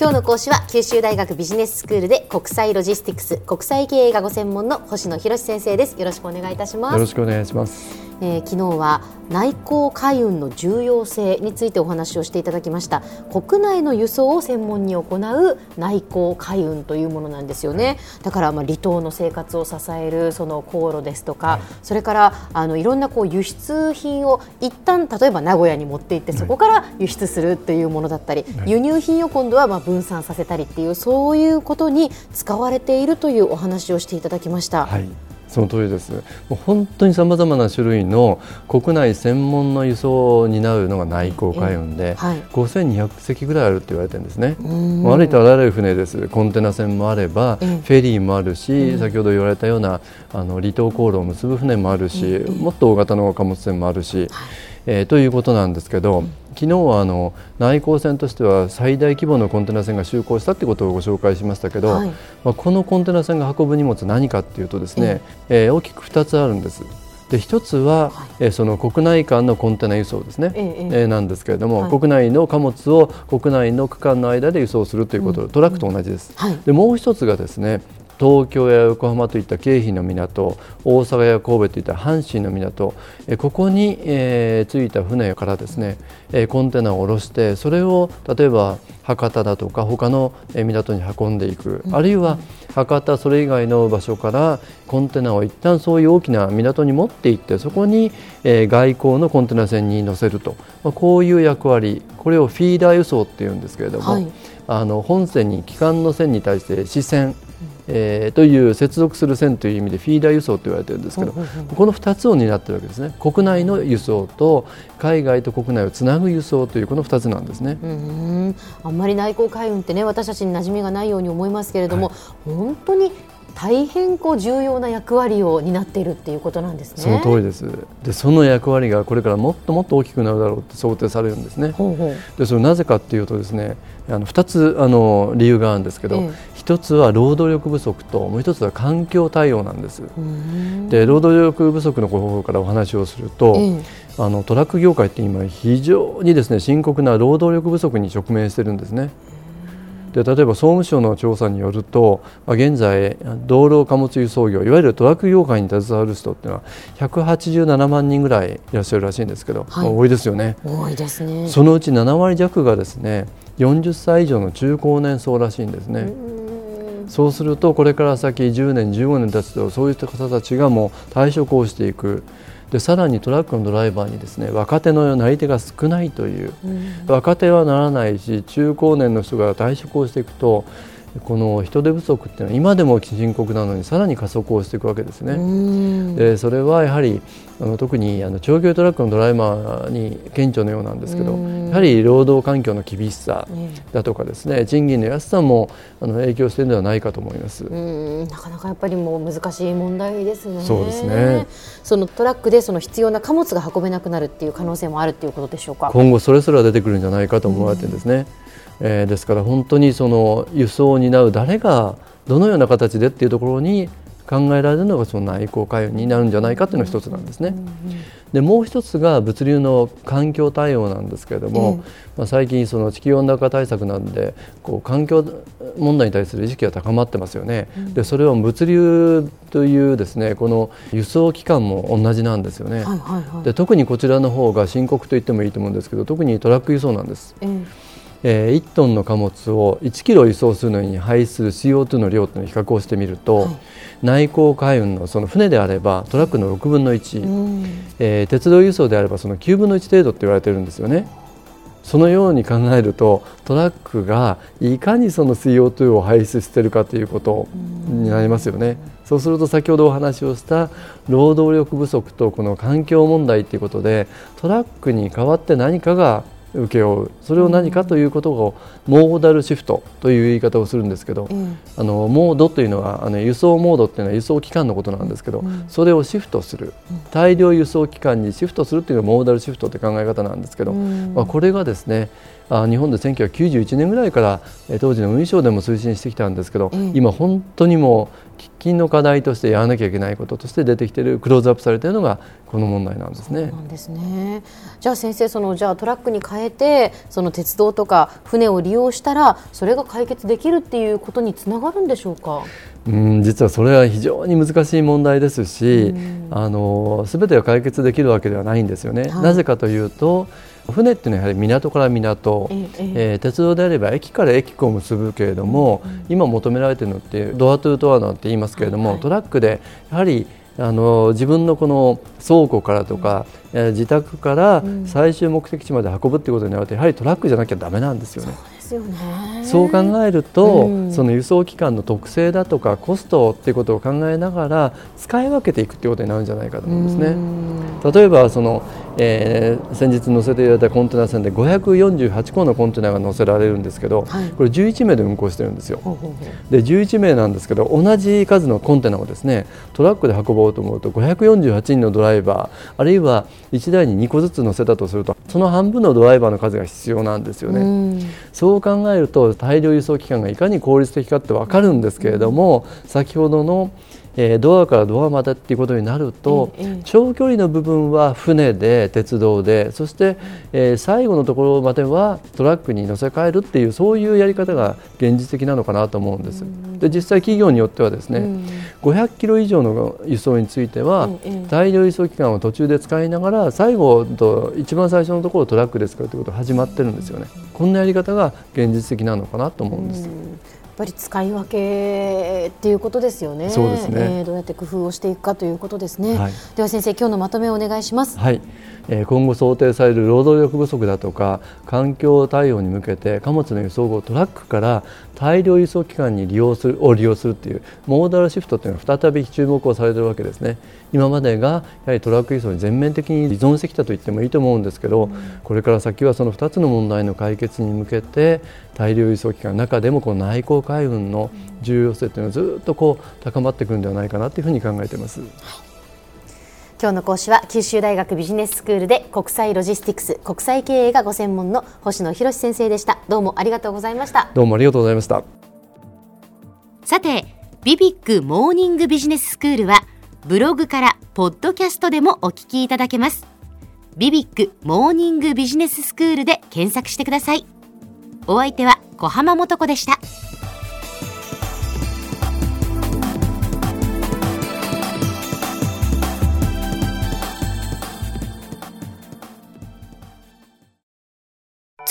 今日の講師は九州大学ビジネススクールで国際ロジスティクス国際経営がご専門の星野博先生です。よろしくお願いいたします。よろしくお願いします。えー、昨日は内航海運の重要性についてお話をしていただきました。国内の輸送を専門に行う内航海運というものなんですよね。だからまあ離島の生活を支えるその航路ですとか、はい、それからあのいろんなこう輸出品を一旦例えば名古屋に持って行ってそこから輸出するというものだったり、はい、輸入品を今度はまあ分散させたりっていうそういうことに使われているというお話をしていただきました。はいその通りです。もう本当にさまざまな種類の国内専門の輸送を担うのが内航海運で、はい、5200隻ぐらいあるって言われてるんですね。ありとあらゆる船です。コンテナ船もあれば、フェリーもあるし、先ほど言われたようなあの離島航路を結ぶ船もあるし、もっと大型の貨物船もあるし。えー、ということなんですけど、昨日はあの内航船としては最大規模のコンテナ船が就航したということをご紹介しましたけど、はい、まあ、このコンテナ船が運ぶ荷物何かというとですね、えー、大きく2つあるんです。で一つは、はい、えー、その国内間のコンテナ輸送ですね、ええー、なんですけれども、はい、国内の貨物を国内の区間の間で輸送するということ、うん、トラックと同じです。はい、でもう一つがですね東京や横浜といった京浜の港大阪や神戸といった阪神の港ここに、えー、着いた船からですねコンテナを下ろしてそれを例えば博多だとか他の港に運んでいく、あるいは博多それ以外の場所からコンテナを一旦そういう大きな港に持って行ってそこに、え外交のコンテナ船に乗せると、まあ、こういう役割これをフィーダー輸送っていうんですけれども、はい、あの本線に機関の線に対して支線えー、という接続する線という意味でフィーダー輸送と言われているんですけど、この2つを担っているわけですね。国内の輸送と海外と国内をつなぐ輸送というこの2つなんですね。うんあんまり内航海運ってね私たちに馴染みがないように思いますけれども、はい、本当に大変こう重要な役割を担っているっていうことなんですね。その通りです。で、その役割がこれからもっともっと大きくなるだろうって想定されるんですね。ほうほうで、それなぜかっていうとですね、あの2つあの理由があるんですけど、ええ、1つは労働力不足ともう1つは環境対応なんです。で労働力不足の方法からお話をすると、え、あのトラック業界って今非常にですね深刻な労働力不足に直面してるんですね。で例えば総務省の調査によると現在道路貨物輸送業いわゆるトラック業界に携わる人っていうのは187万人ぐらいいらっしゃるらしいんですけど、はい、多いですよね。多いですね。そのうち7割弱がですね40歳以上の中高年層らしいんですね。そうするとこれから先10年15年経つとそういった方たちがもう退職をしていく。でさらにトラックのドライバーにですね若手のなり手が少ないという、うん、若手はならないし中高年の人が退職をしていくとこの人手不足っていうのは今でも深刻なのにさらに加速をしていくわけですね。でそれはやはりあの特にあの長距離トラックのドライバーに顕著のようなんですけどやはり労働環境の厳しさだとかですね賃金の安さもあの影響しているのではないかと思います。なかなかやっぱりもう難しい問題ですね。そうですね。そのトラックでその必要な貨物が運べなくなるっていう可能性もあるっていうことでしょうか。今後それすら出てくるんじゃないかと思われてるんですね。えー、ですから本当にその輸送を担う誰がどのような形でっていうところに考えられるのがその内向開運になるんじゃないかというのが一つなんですね。でもう一つが物流の環境対応なんですけれども、まあ、最近その地球温暖化対策なんでこう環境問題に対する意識が高まってますよね。でそれを物流というですねこの輸送機関も同じなんですよね。で特にこちらの方が深刻と言ってもいいと思うんですけど特にトラック輸送なんです。えー、1トンの貨物を1キロ輸送するのに排出する CO2 の量というのを比較をしてみると、はい、内航海運のその船であればトラックの6分の1、うん、えー、鉄道輸送であればその9分の1程度って言われてるんですよね。そのように考えるとトラックがいかにその CO2 を排出しているかということになりますよね。そうすると先ほどお話をした労働力不足とこの環境問題ということでトラックに代わって何かが請け負う。それを何かということをモーダルシフトという言い方をするんですけど、うん、あのモードというのはあの輸送モードっていうのは輸送機関のことなんですけど、うん、それをシフトする。大量輸送機関にシフトするというのがモーダルシフトという考え方なんですけど、うん、まあ、これがですねあ日本で1991年ぐらいから当時の運輸省でも推進してきたんですけど、今本当にもう喫緊の課題としてやらなきゃいけないこととして出てきているクローズアップされているのがこの問題なんですね。なんですねじゃあ先生そのじゃあトラックに変えてその鉄道とか船を利用したらそれが解決できるっていうことにつながるんでしょうか？うん実はそれは非常に難しい問題ですし、あの全てが解決できるわけではないんですよね。はい、なぜかというと船っていうのはやはり港から港、えええー、鉄道であれば駅から駅を結ぶけれども、うん今求められているのってドアトゥドアなんて言いますけれども、はい、トラックでやはりあの自分のこの倉庫からとか、うん、自宅から最終目的地まで運ぶっていうことになるとやはりトラックじゃなきゃだめなんですよね。ですよね。そう考えると、うん、その輸送機関の特性だとかコストっていうことを考えながら使い分けていくっていうことになるんじゃないかと思うんですね。例えばその、えー、先日載せていただいたコンテナ船で548個のコンテナが載せられるんですけど、はい、これ11名で運航してるんですよ。ほうほうほう。で11名なんですけど同じ数のコンテナをですねトラックで運ぼうと思うと548人のドライバーあるいは1台に2個ずつ載せたとするとその半分のドライバーの数が必要なんですよね。そうそう考えると大量輸送機関がいかに効率的かって分かるんですけれども先ほどのえー、ドアからドアまでっていうことになると、長距離の部分は船で鉄道でそして、えー、最後のところまではトラックに乗せ替えるっていうそういうやり方が現実的なのかなと思うんです。で実際企業によってはですね、うん、500キロ以上の輸送については、大量輸送機関を途中で使いながら最後と一番最初のところをトラックで使うということが始まってるんですよね。こんなやり方が現実的なのかなと思うんです。ぱり使い分けっていうことですよね。そうですね、えー、どうやって工夫をしていくかということですね。はい、では先生今日のまとめをお願いします。はい。えー、今後想定される労働力不足だとか環境対応に向けて貨物の輸送後トラックから大量輸送機関に利用するを利用するというモーダルシフトというのが再び注目をされているわけですね。今までがやはりトラック輸送に全面的に依存してきたと言ってもいいと思うんですけど、うん、これから先はその2つの問題の解決に向けて大量輸送機関の中でもこの内航海運の重要性というのはずっとこう高まってくるんではないかなというふうに考えています。今日の講師は九州大学ビジネススクールで国際ロジスティクス国際経営がご専門の星野博先生でした。どうもありがとうございました。どうもありがとうございました。さてビビックモーニングビジネススクールはブログからポッドキャストでもお聞きいただけます。ビビックモーニングビジネススクールで検索してください。お相手は小浜もとこでした。